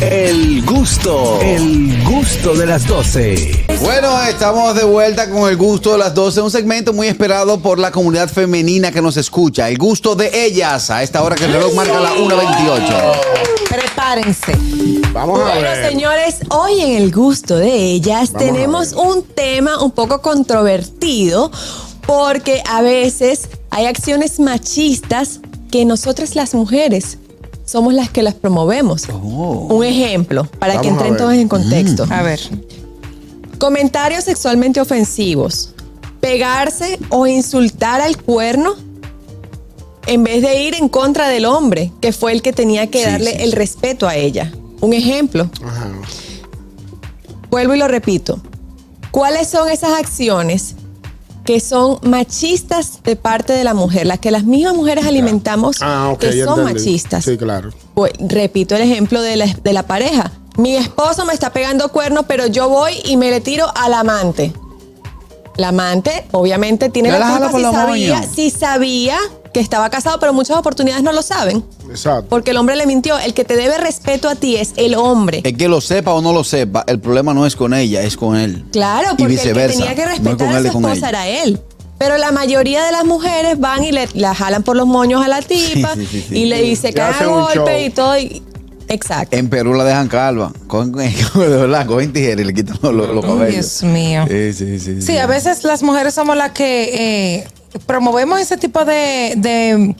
El gusto, el gusto de las 12. Bueno, estamos de vuelta con el gusto de las 12, un segmento muy esperado por la comunidad femenina que nos escucha. El gusto de ellas, a esta hora que el reloj marca la 1.28. Prepárense. Vamos a Bueno, ver. señores, hoy en el gusto de ellas Vamos tenemos un tema un poco controvertido porque a veces hay acciones machistas que nosotras las mujeres somos las que las promovemos. Un ejemplo, para que Vamos entren todos en contexto. A ver. Comentarios sexualmente ofensivos. Pegarse o insultar al cuerno en vez de ir en contra del hombre, que fue el que tenía que Sí, darle sí, el respeto a ella. Un ejemplo. Ajá. Vuelvo y lo repito. ¿Cuáles son esas acciones que son machistas de parte de la mujer? Las que las mismas mujeres alimentamos Ah, que son entendí. machistas. Sí, claro. Pues, repito el ejemplo de la, de la pareja. Mi esposo me está pegando cuernos, pero yo voy y me le tiro al amante. La amante, obviamente, tiene Ya la la culpa si sabía, si sabía que estaba casado, pero muchas oportunidades no lo saben. Exacto. Porque el hombre le mintió. El que te debe respeto a ti es el hombre. El que lo sepa o no lo sepa, el problema no es con ella, es con él. Claro, Y porque el que viceversa. tenía que No es respetar con a él su esposa era él. Pero la mayoría de las mujeres van y le la jalan por los moños a la tipa Sí, sí, sí, sí. y le dice que haga golpe show. y todo. y- exacto. En Perú la dejan calva. Con, de verdad, cogen tijera y le quitan los, los- cabellos. Dios mío. Sí, sí, sí. Sí, a veces las mujeres somos las que eh, promovemos ese tipo de, de,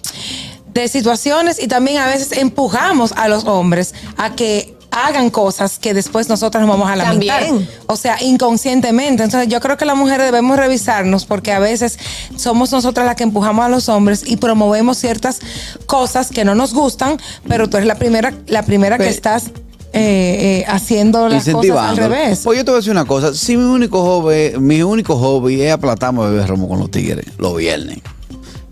de situaciones y también a veces empujamos a los hombres a que hagan cosas que después nosotras nos vamos a lamentar. También. O sea, inconscientemente. Entonces yo creo que las mujeres debemos revisarnos porque a veces somos nosotras las que empujamos a los hombres y promovemos ciertas cosas que no nos gustan, pero tú eres la primera, la primera que estás eh, eh, haciendo las cosas al revés. Pues yo te voy a decir una cosa. Si mi único hobby, mi único hobby es aplatarme a beber romo con los tigres los viernes.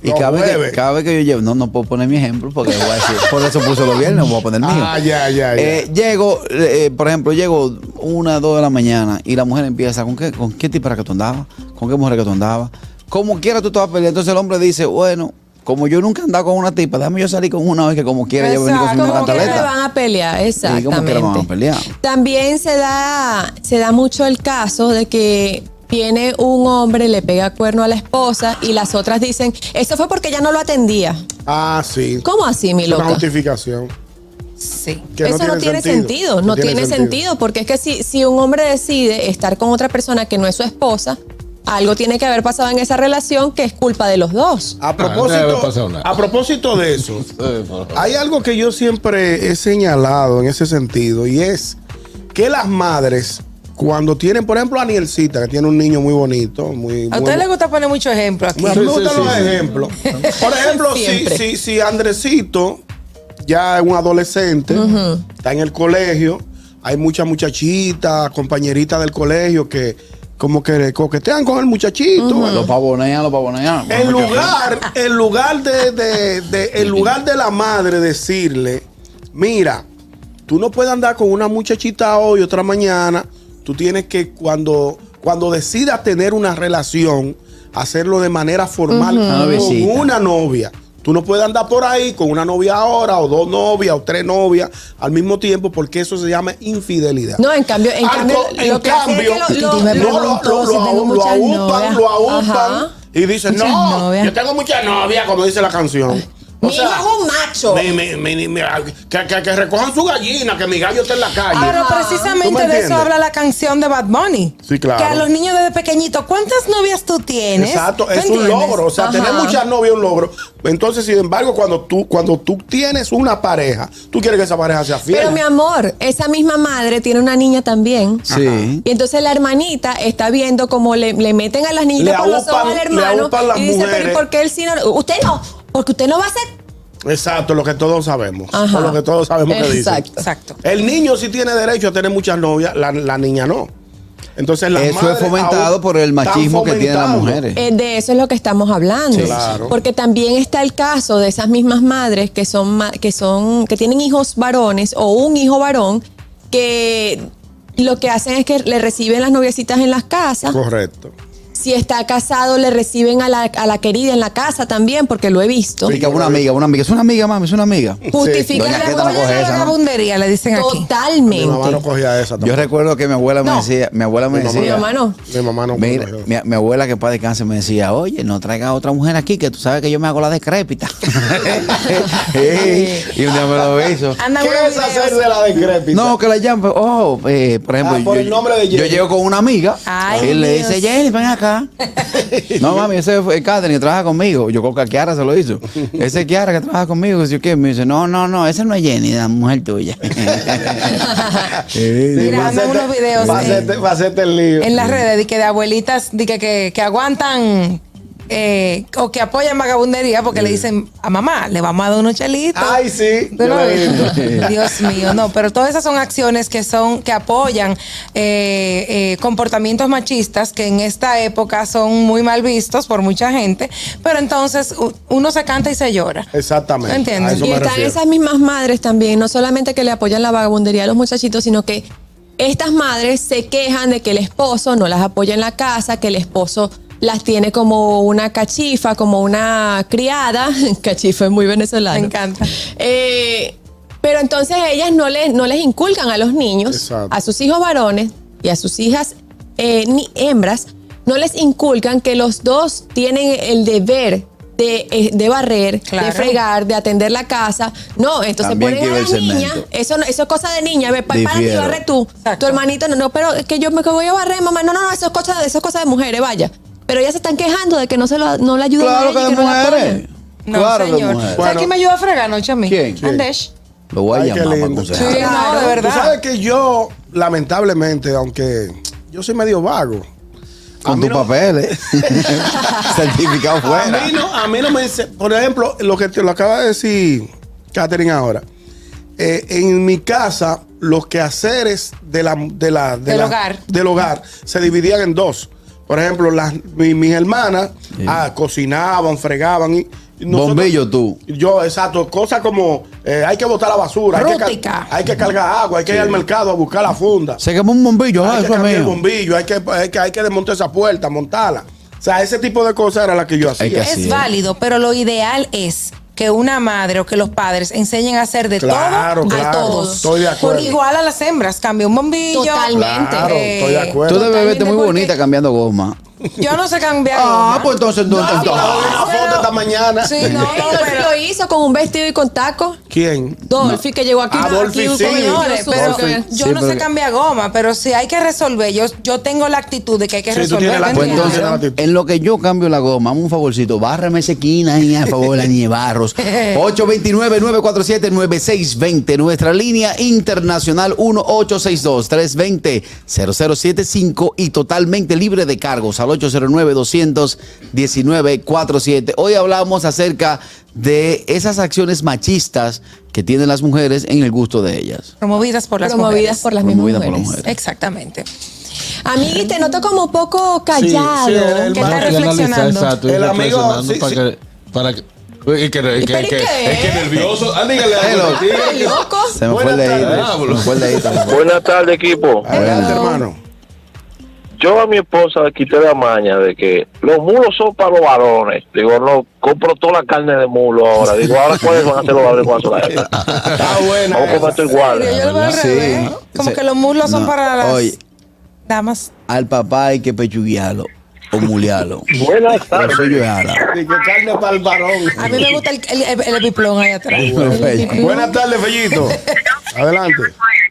Y cada vez, que, cada vez que yo llevo, no, no puedo poner mi ejemplo porque voy a decir, por eso puse los viernes, no voy a poner el mío. Ah, ya, ya, ya. Eh, llego, eh, por ejemplo, llego una, dos de la mañana y la mujer empieza, ¿con qué, con qué tipo que tú andabas? ¿Con qué mujer que tú andabas? Como quiera tú te vas a pelear. Entonces el hombre dice, bueno, como yo nunca he andado con una tipa, déjame yo salir con una vez que como quiera yo venir con Exacto, misma Como que cantaleta. van a pelear, como exactamente. van a pelear. También se da, se da mucho el caso de que viene un hombre, le pega cuerno a la esposa y las otras dicen, eso fue porque ella no lo atendía. Ah, sí. ¿Cómo así, mi Es una loca? justificación. Sí. Que Eso no tiene sentido, no tiene sentido, porque es que si, si un hombre decide estar con otra persona que no es su esposa, algo tiene que haber pasado en esa relación que es culpa de los dos. A Ah, propósito, a propósito de eso, hay algo que yo siempre he señalado en ese sentido y es que las madres, cuando tienen, por ejemplo, a Anielcita, que tiene un niño muy bonito, muy. A muy- usted le gusta poner mucho ejemplo aquí. a mí me gustan sí, los sí. ejemplos. Por ejemplo, si, si, si Andresito ya es un adolescente, está en el colegio, hay muchas muchachitas, compañeritas del colegio que como que coquetean con el muchachito. Los pavonean, los pavonean. en lugar, en lugar de, de- de- en lugar de la madre decirle, mira, tú no puedes andar con una muchachita hoy, otra mañana. Tú tienes que cuando, cuando decidas tener una relación, hacerlo de manera formal con una novia. Tú no puedes andar por ahí con una novia ahora, o dos novias, o tres novias al mismo tiempo, porque eso se llama infidelidad. No, en cambio, en cambio, en es cambio, que lo- lo- no, lo, si lo, aúpan, lo aúpan y dicen, Muchas no, novias. yo tengo muchas novias, como dice la canción. O Mi hijo es un macho. mi- mi- mi- mi- que, que- que recojan su gallina, que mi gallo está en la calle. Pero ¿Tú precisamente me de eso habla la canción de Bad Bunny. Sí, claro. Que a los niños desde pequeñitos, ¿cuántas novias tú tienes? Exacto, ¿Tú es un entiendes? logro. O sea, Ajá. tener muchas novias es un logro. Entonces, sin embargo, cuando tú, cuando tú tienes una pareja, tú quieres que esa pareja sea fiel. Pero mi amor, esa misma madre tiene una niña también. Sí. Y entonces la hermanita está viendo cómo le, le meten a las niñitas Le por los ojos al hermano. Y dice, pero ¿y mujeres. por qué él sí no? Usted no, porque usted no va a ser. Exacto, lo que todos sabemos. Ajá. O lo que todos sabemos que dicen. Exacto. Exacto. El niño sí tiene derecho a tener muchas novias, la, la niña no. Entonces las Eso es fomentado por el machismo que tienen las mujeres. Eh, de eso es lo que estamos hablando. Sí. Claro. Porque también está el caso de esas mismas madres que son, que son, que tienen hijos varones o un hijo varón que lo que hacen es que le reciben las noviecitas en las casas, Correcto. Si está casado, le reciben a la, a la querida en la casa también, porque lo he visto. Explica, una amiga, una amiga. Es una amiga, mami, es una amiga. Justifica Doña la Queta no coge esa, ¿no? vagabundería, le dicen aquí. Mi mamá no Totalmente. cogía esa Yo tampoco. recuerdo que mi abuela me No. decía, mi abuela me Mi mamá Mi decía, mamá no. Mi mamá no Mira, cogió. mi, mi abuela que para descanse me decía, oye, no traiga a otra mujer aquí, que tú sabes que yo me hago la decrépita. Ey, y un día me lo hizo. ¿Qué es hacer de la decrépita? No, que la llamen, oh, eh, por ejemplo, Ah, por yo, el nombre de yo Jenny. llego con una amiga Ay, y le Dios. dice, Jenny, ven acá. no, mami, ese fue Catherine que trabaja conmigo. Yo creo que a Kiara se lo hizo. Ese es Kiara que trabaja conmigo. Dice, ¿qué? Me dice, no, no, no, ese no es Jenny, la mujer tuya. Sí, Mira, hacerte- unos videos Va a en- hacerte, va a hacerte el lío. en las redes de que de abuelitas de que, que, que aguantan eh, o que apoyan vagabundería porque le dicen a mamá, le vamos a dar unos chelitos. Ay, sí. Dios mío, no, pero todas esas son acciones que son, que apoyan eh, eh, comportamientos machistas que en esta época son muy mal vistos por mucha gente, pero entonces uno se canta y se llora. Exactamente. ¿Entiendes? Y están refiero. esas mismas madres también, no solamente que le apoyan la vagabundería a los muchachitos, sino que estas madres se quejan de que el esposo no las apoya en la casa, que el esposo las tiene como una cachifa, como una criada. Cachifa es muy venezolano. Me encanta. Eh, pero entonces ellas no les, no les inculcan a los niños, Exacto. a sus hijos varones y a sus hijas eh, ni hembras, no les inculcan que los dos tienen el deber de, eh, de barrer, Claro. de fregar, de atender la casa. No, entonces También ponen a que la ver niña, cemento. eso, no- eso es cosa de niña, ve, pa- párate y Difiero. barre tú. Exacto. Tu hermanito, no, no, pero es que yo me voy a barrer, mamá. No, no, no, eso es cosa, eso es cosa de mujeres, vaya. Pero ellas se están quejando de que no se lo, no le ayudan a Claro que ella de y que no la mujeres. apoyan. No, claro señor. ¿Sabes Bueno. quién me ayuda a fregar anoche a mí? ¿Quién? Andesh. Lo voy a Ay, qué llamar para lindo. aconsejar. Sí, no, de Tú verdad. sabes que yo, lamentablemente, aunque yo soy medio vago. Con tus no- papeles. Certificado A fuera. mí, no, a mí no me dice, por ejemplo, lo que te lo acaba de decir Catherine ahora. Eh, en mi casa, los quehaceres de la, de la, de Del la- hogar. del hogar se dividían en dos. Por ejemplo, las, mi- mis hermanas ah, cocinaban, fregaban y. nosotros- Bombillo tú. Yo, exacto, cosas como eh, hay que botar la basura, hay que, hay que cargar agua, hay que ir al mercado a buscar la funda. Se quemó un bombillo, ah, hay que eso el bombillo, hay que, hay, que, hay que desmontar esa puerta, montarla. O sea, ese tipo de cosas era la que yo hacía. Es. válido, pero lo ideal es que una madre o que los padres enseñen a hacer de Claro, todo a todos. estoy de acuerdo. Por igual a las hembras, cambia un bombillo. Totalmente. Claro, estoy de acuerdo. Tú debes verte muy bonita cambiando goma. Yo no sé cambiar. Ah, goma. pues entonces, No, entonces, no, una foto esta mañana. Sí, no, Dolphy lo hizo con un vestido y con taco. ¿Quién? Dolphy que llegó aquí. Ah, Dolphy, aquí sí. Señores, pero yo Sí, no sé cambiar goma, pero si hay que resolver, yo, yo tengo la actitud de que hay que Sí, resolver. la ¿me Pues entonces, en lo que yo cambio la goma, un favorcito, bárreme esa esquina ahí, a favor, la niña Barros. 829-947-9620, nuestra línea internacional 1862-320-0075 y totalmente libre de cargos al 809-219-47. Hoy hablamos acerca de esas acciones machistas que tienen las mujeres en el gusto de ellas. Promovidas por las promovidas mujeres. por las mismas Promovidas por las mujeres. mujeres. Exactamente. Amigui, te noto como poco callado. sí, el ¿Qué más- está Hay que analizar, reflexionando? exacto, El amigo, reflexionando sí, para sí. que para que que, que, ¿Pero y que- que nervioso. Ah, dígale Hello. algo. dígale ¿Estás que- loco? Se me fue el el dedito. Buenas tardes, equipo. Adelante, hermano. Yo a mi esposa le quité la maña de que los mulos son para los varones. Digo, no, compro toda la carne de mulo ahora. Digo, ahora cuáles van a ser los varones? Está buena. Vamos a comer igual. Pero yo lo veo al Sí. revés. Como Sí. que los muslos son para las Oye. damas. Al papá hay que pechuguearlo o mulearlo. Buenas tardes. suyo es ala. Y que carne para el varón. A mí me gusta el, el, el, el epiplón ahí atrás. Buenas tardes, Fellito. Adelante.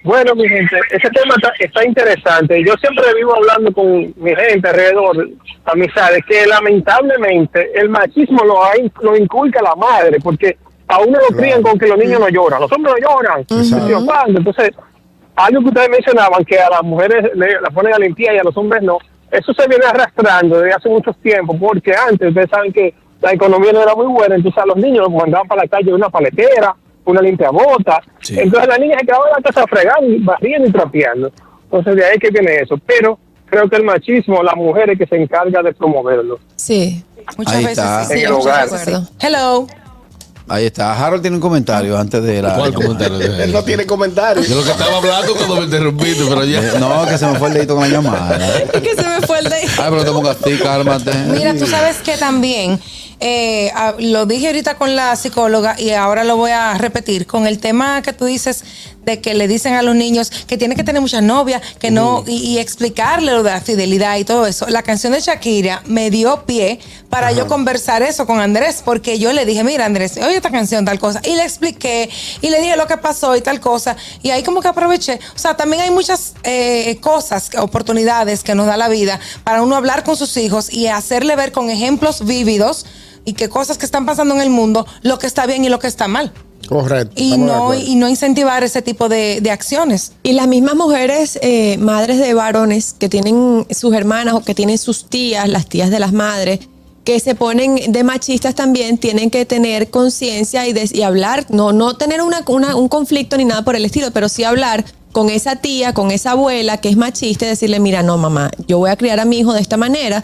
Bueno, mi gente, ese tema está, está interesante. Yo siempre vivo hablando con mi gente alrededor, amistades, que lamentablemente el machismo lo, hay- lo inculca la madre, porque a uno lo crían con que los niños no lloran, los hombres no lloran. Entonces, algo que ustedes mencionaban, que a las mujeres le, la ponen a limpiar y a los hombres no, eso se viene arrastrando desde hace muchos tiempos, porque antes ustedes saben que la economía no era muy buena, entonces a los niños los mandaban para la calle una paletera, una limpiabota, Sí. entonces la niña se quedaba en la casa fregando, y barriendo y trapeando. Entonces de ahí que viene eso. Pero creo que el machismo, la mujer es que se encarga de promoverlo. Sí. Muchas Ahí veces está. sí. En sí, el muchas hogar. veces sí. Hello. Ahí está. Harold tiene un comentario antes de la. ¿Cuál comentario? Él no tiene comentarios. De lo que estaba hablando cuando me interrumpiste, pero ya. No, que se me fue el dedito con la llamada. Es que se me fue el de. Ay, pero te pongas así, cálmate. Mira, tú sabes que también, eh, lo dije ahorita con la psicóloga y ahora lo voy a repetir, con el tema que tú dices de que le dicen a los niños que tienen que tener muchas novias, que no, y, y explicarle lo de la fidelidad y todo eso. La canción de Shakira me dio pie para yo conversar eso con Andrés, porque yo le dije, mira Andrés, oye esta canción, tal cosa, y le expliqué, y le dije lo que pasó y tal cosa, y ahí como que aproveché. O sea, también hay muchas eh, cosas, oportunidades que nos da la vida para uno hablar con sus hijos y hacerle ver con ejemplos vívidos y que cosas que están pasando en el mundo, lo que está bien y lo que está mal. Correcto. Y no, y no incentivar ese tipo de, de acciones. Y las mismas mujeres, eh, madres de varones que tienen sus hermanas o que tienen sus tías, las tías de las madres, que se ponen de machistas también, tienen que tener conciencia y, des- y hablar, no, no tener una, una- un conflicto ni nada por el estilo, pero sí hablar con esa tía, con esa abuela que es machista y decirle, mira, no, mamá, yo voy a criar a mi hijo de esta manera,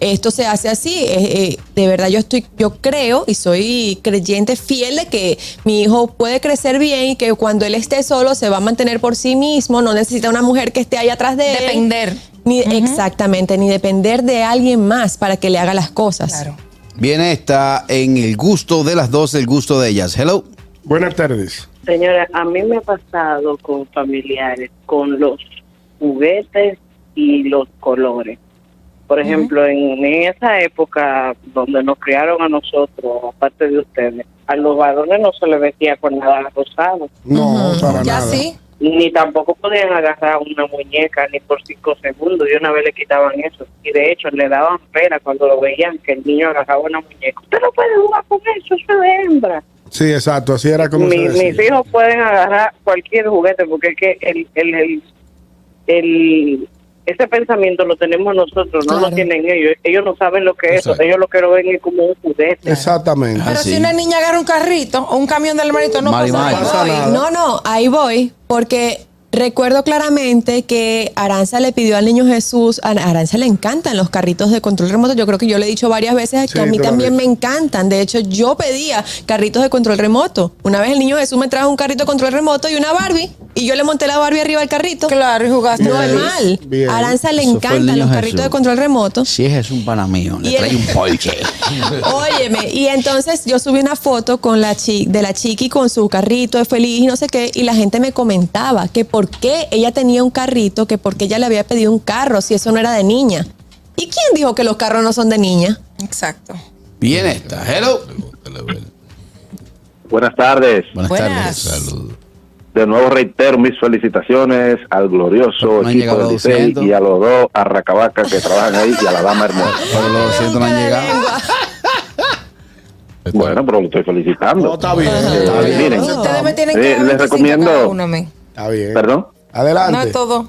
esto se hace así, eh, eh, de verdad yo estoy, yo creo y soy creyente fiel de que mi hijo puede crecer bien y que cuando él esté solo se va a mantener por sí mismo, no necesita una mujer que esté ahí atrás de él. Depender. Ni, Exactamente, ni depender de alguien más para que le haga las cosas. Claro. Viene esta en el gusto de las dos, el gusto de ellas. Hello. Buenas tardes. Señora, a mí me ha pasado con familiares, con los juguetes y los colores. Por ejemplo, en, en esa época donde nos criaron a nosotros, aparte de ustedes, a los varones no se les vestía con nada rosado, No, para Ya nada. sí. ni tampoco podían agarrar una muñeca ni por cinco segundos, y una vez le quitaban eso. Y de hecho le daban pena cuando lo veían que el niño agarraba una muñeca. Usted no puede jugar con eso, eso es hembra. Sí, exacto. Así era como se decía. mis hijos pueden agarrar cualquier juguete porque es que el, el, el, el- ese pensamiento lo tenemos nosotros, no Claro. lo tienen ellos. Ellos no saben lo que es eso. Ellos lo que lo ven es como un juguete. Exactamente. Pero si una niña agarra un carrito o un camión del hermanito, no Mari, pasa Mari. nada. pasa nada. No, no, ahí voy, porque recuerdo claramente que Aranza le pidió al niño Jesús, a Aranza le encantan los carritos de control remoto, yo creo que yo le he dicho varias veces Sí, que a mí también me encantan, de hecho yo pedía carritos de control remoto. Una vez el niño Jesús me trajo un carrito de control remoto y una Barbie, y yo le monté la Barbie arriba del carrito. Claro, y jugaste. Normal. Bien. A Aranza le Eso encantan los Jesús. carritos de control remoto. Si es un pana mío, le el- trae un polche. Óyeme, y entonces yo subí una foto con la chi de la chiqui con su carrito de feliz y no sé qué, y la gente me comentaba que por qué ella tenía un carrito, que por qué ella le había pedido un carro si eso no era de niña. ¿Y quién dijo que los carros no son de niña? Exacto. Viene esta. Hello. Buenas tardes. Buenas, Buenas. tardes. Saludos. De nuevo reitero mis felicitaciones al glorioso No equipo llegado a del Licey 200. y a los dos arracabacas que trabajan ahí y a la dama hermosa. Pero los siento no han llegado. Bueno, pero lo estoy felicitando. No, está bien. Eh, Está bien. miren, Ustedes me tienen Eh, que dar les 25 recomiendo- uno. Está bien. perdón. Adelante. No es todo.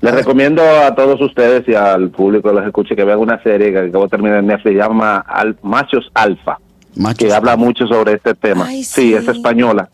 Les recomiendo a todos ustedes y al público que los escuche que vean una serie que acabo de terminar en Netflix, se llama Al- Machos Alfa, Machos que habla mucho sobre este tema. Ay, sí. sí. es española.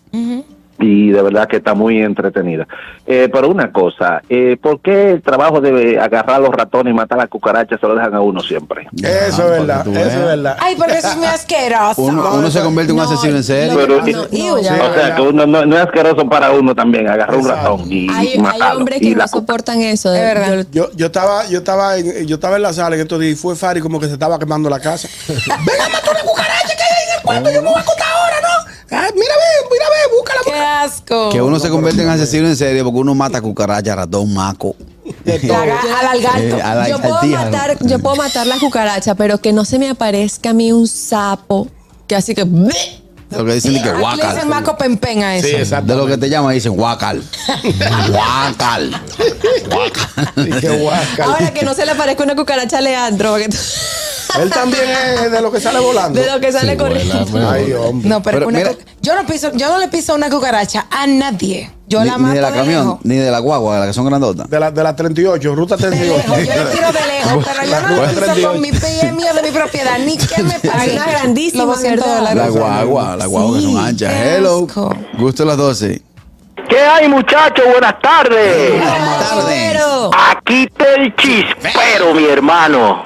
Y de verdad que está muy entretenida. Eh, pero una cosa, eh, ¿por qué el trabajo de agarrar los ratones y matar a las cucarachas se lo dejan a uno siempre? Eso es verdad. Eso es verdad. Ay, porque eso es muy asqueroso. Uno, uno se convierte en un No, asesino en serio. Pero- no. Sí. O sea, que uno no, no es asqueroso para uno también agarrar un ratón y, Hay, y hay matarlo. hombres que no soportan eso. Es verdad. Yo- Yo, estaba, yo estaba en, yo estaba en la sala en estos días y fue Fari como que se estaba quemando la casa. Venga, mata una cucaracha que hay en el cuarto, yo me voy a acostar ahora, ¿no? Ay, mira, ve, mira, ve, búscala. Qué asco. Que uno se convierte en asesino en serio porque uno mata cucaracha, ratón, maco. Al gato. Eh, a la- yo, al puedo matar, yo puedo matar la cucaracha, pero que no se me aparezca a mí un sapo que así que... Lo que dicen es que Aquí le guacal. dicen maco pempen a eso. Sí, exacto. De lo que te llaman dicen guacal. Guacal. Guacal. Ahora que no se le aparezca una cucaracha a Leandro, porque- Él también es de lo que sale volando. de lo que sale Sí, corriendo. vuela, Ay, hombre. No, pero, Pero una mira- yo no piso, yo no le piso una cucaracha a nadie. Yo Ni, la ni mato de la camión, lejos. ni de la guagua, de las que son grandotas. De la, de la 38, ruta De 38. lejos, yo le tiro de lejos, pero yo no le piso 38. con mi pie mío de mi propiedad, ni que me pague. una grandísima, Los 200 ¿verdad? La guagua, la guagua que son Sí, anchas. Hello. asco. Gusto a las 12. ¿Qué hay, muchachos? Buenas tardes. Buenas tardes. Aquí está el chispero, mi hermano.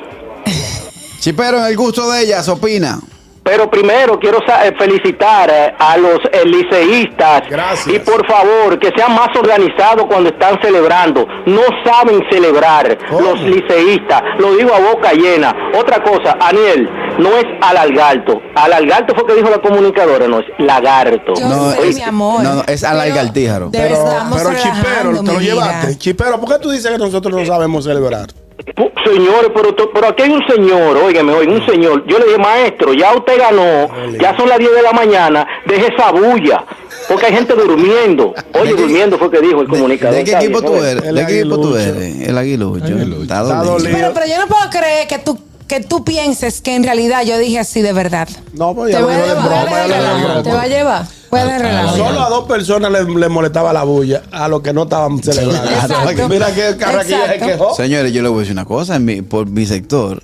Chipero, en el gusto de ellas, opina. Pero primero quiero eh, felicitar eh, a los eh, liceístas Gracias. y por favor que sean más organizados cuando están celebrando. No saben celebrar ¿Cómo? los liceístas. Lo digo a boca llena. Otra cosa, Aniel, no es al algarto. Al algarto fue que dijo la comunicadora, no es lagarto. Yo No, sé, es- mi amor. no, no, es al Pero- Pero, pero chipero, te lo llevaste. Chipero, ¿por qué tú dices que nosotros no sabemos celebrar? Señores, pero, aquí hay un señor, óigame, oiga, un señor. Yo le dije, maestro, ya usted ganó, ya son las 10 de la mañana, deje esa bulla, porque hay gente durmiendo. Oye, ¿De qué- durmiendo fue que dijo el ¿De, comunicador. de qué equipo tú eres? El ¿De qué equipo tú eres? El aguilucho. Está dolido. Pero, pero yo no puedo creer que tú, que tú pienses que en realidad yo dije así de verdad. No, pues ya Te voy a llevar, te va a llevar. Relajar. Solo a dos personas les, les molestaba la bulla, a los que no estaban celebrando. Exacto. Mira que Carraquilla se quejó. Señores, yo le voy a decir una cosa. En mi, por mi sector,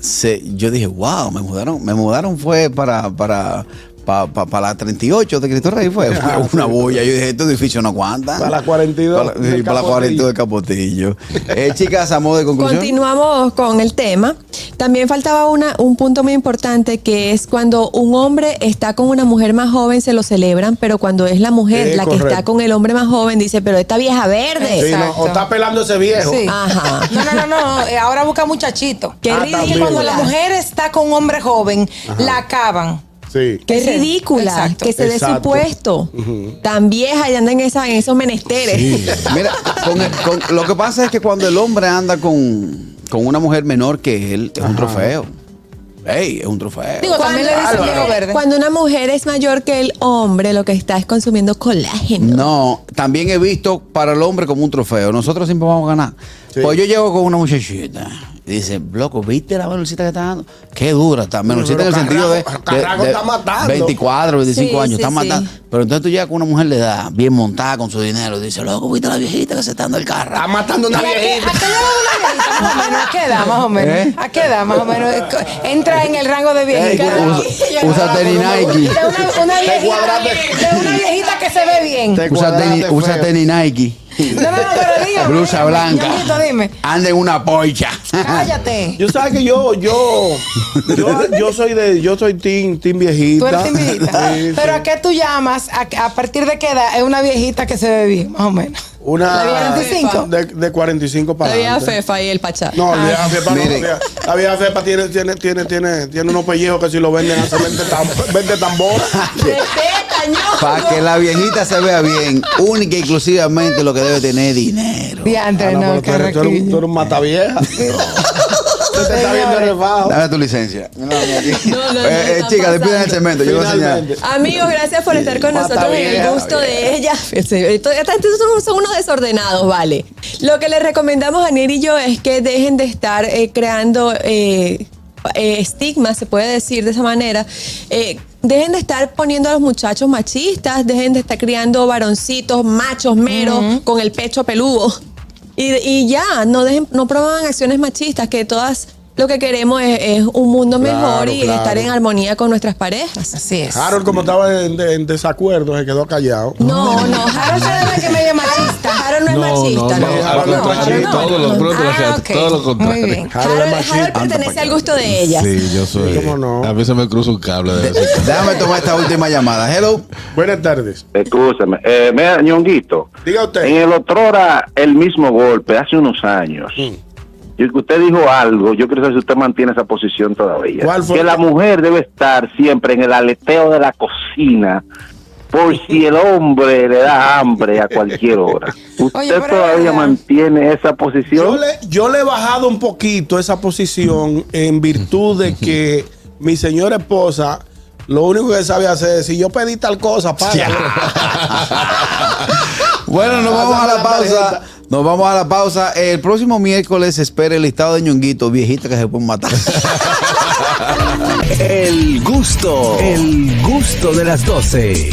se, yo dije, wow, me mudaron. Me mudaron fue para, para, para, la 38 de Cristo Rey. Fue, fue una bulla. Yo dije, este edificio no aguanta. Para la 42 Para, sí, para la Capotillo. 42 de Capotillo. Eh, chicas, a modo de conclusión. Continuamos con el tema. También faltaba una, un punto muy importante que es cuando un hombre está con una mujer más joven se lo celebran, pero cuando es la mujer Sí, la que está con el hombre más joven dice, pero esta vieja verde. Sí, no, o está pelando ese viejo. Sí. Ajá. No, no, no, no. eh, Ahora busca muchachito. Qué Ah, también. cuando la mujer está con un hombre joven, la acaban. Sí. Qué ridícula exacto. que se dé su puesto. Tan vieja y anda en, esa, en esos menesteres. Mira, con el- con- lo que pasa es que cuando el hombre anda con, con una mujer menor que él, es un trofeo. Ey, es un trofeo. Digo, también le dicen Cuando- verde. Cuando una mujer es mayor que el hombre, lo que está es consumiendo colágeno. No, también he visto para el hombre como un trofeo. Nosotros siempre vamos a ganar. Sí. Pues yo llego con una muchachita y dice, loco, ¿viste la menorcita que está dando? Qué dura está. Menorcita en el sentido de, Carraco- de- de está matando. 24, 25 Sí, años, sí, está sí. matando. Pero entonces tú llegas con una mujer de edad, bien montada con su dinero, y dice, loco, ¿viste la viejita que se está dando el carro? Está matando una ¿Y a una viejita? Más o menos, ¿a qué edad? Más o menos. ¿Eh? ¿A qué edad? Más o menos. Entra en el rango de viejita. Usa- usa tenis Nike. De una, viejita, cuadraste. de una viejita que se ve bien. Te Usa tenis, Nike, No, no, no, pero dígame. blusa blanca, dime. anda en una pocha. Cállate. Yo sabes que yo, yo, yo, yo soy de, yo soy team, team viejita. Tú eres timidita. Sí, Pero sí. ¿a qué tú llamas? ¿A, a partir de qué edad? Es una viejita que se ve bien, más o menos. Una vieja 45. de, de 45 para La vieja adelante. Fefa y el Pachá. No, la vieja Fepa no. La vieja, la vieja Fepa tiene, tiene, tiene, tiene, tiene unos pellejos que si lo venden hace 20, tam- 20 tambor. Respeta, ño. Para que la viejita se vea bien, única y exclusivamente lo que debe tener es dinero. Diantre, Ah, no, no, pero tú eres, tú eres un- tú eres un matavieja. Usted te está viendo el refajo. Dame tu licencia. No, no. No, no, no, Eh, chica, despiden el cemento. Yo voy a enseñar. Finalmente. Amigos, gracias por estar con Mata nosotros en el gusto de ella. Estos son, son unos desordenados, vale. Lo que les recomendamos a Nier y yo es que dejen de estar eh, creando eh, eh, estigmas, se puede decir de esa manera. Eh, dejen de estar poniendo a los muchachos machistas, dejen de estar criando varoncitos, machos, meros, con el pecho peludo. Y, y ya, no dejen, no promuevan acciones machistas, que todas lo que queremos es, es un mundo Claro, mejor y claro. estar en armonía con nuestras parejas. Así es. Harold, como estaba en, en desacuerdo, se quedó callado. No, no, Harold se debe que medio machista. Harold no es machista, no. no, al no, contrario, no, todo lo Ah, todo contrario. Muy bien. Harold es Harold, machista. Harold pertenece al gusto de ella. Sí, yo soy. ¿Cómo no? A mí se me cruza un cable de vez. Déjame tomar esta última llamada. Hello. Buenas tardes. Escúchame. Eh, mira, ñonguito. Diga usted. En el otrora, el mismo golpe, hace unos años. Y que usted dijo algo, yo quiero saber si usted mantiene esa posición todavía. ¿Cuál fue? Que la mujer debe estar siempre en el aleteo de la cocina por si el hombre le da hambre a cualquier hora. ¿Usted Oye, todavía mantiene esa Yo posición? le, yo le he bajado un poquito esa posición en virtud de que mi señora esposa lo único que sabe hacer es si yo pedí tal cosa, paga. Bueno, nos vamos a la pausa. Nos vamos a la pausa. El próximo miércoles espera el listado de ñonguitos viejitas que se pueden matar. El gusto, el gusto de las 12.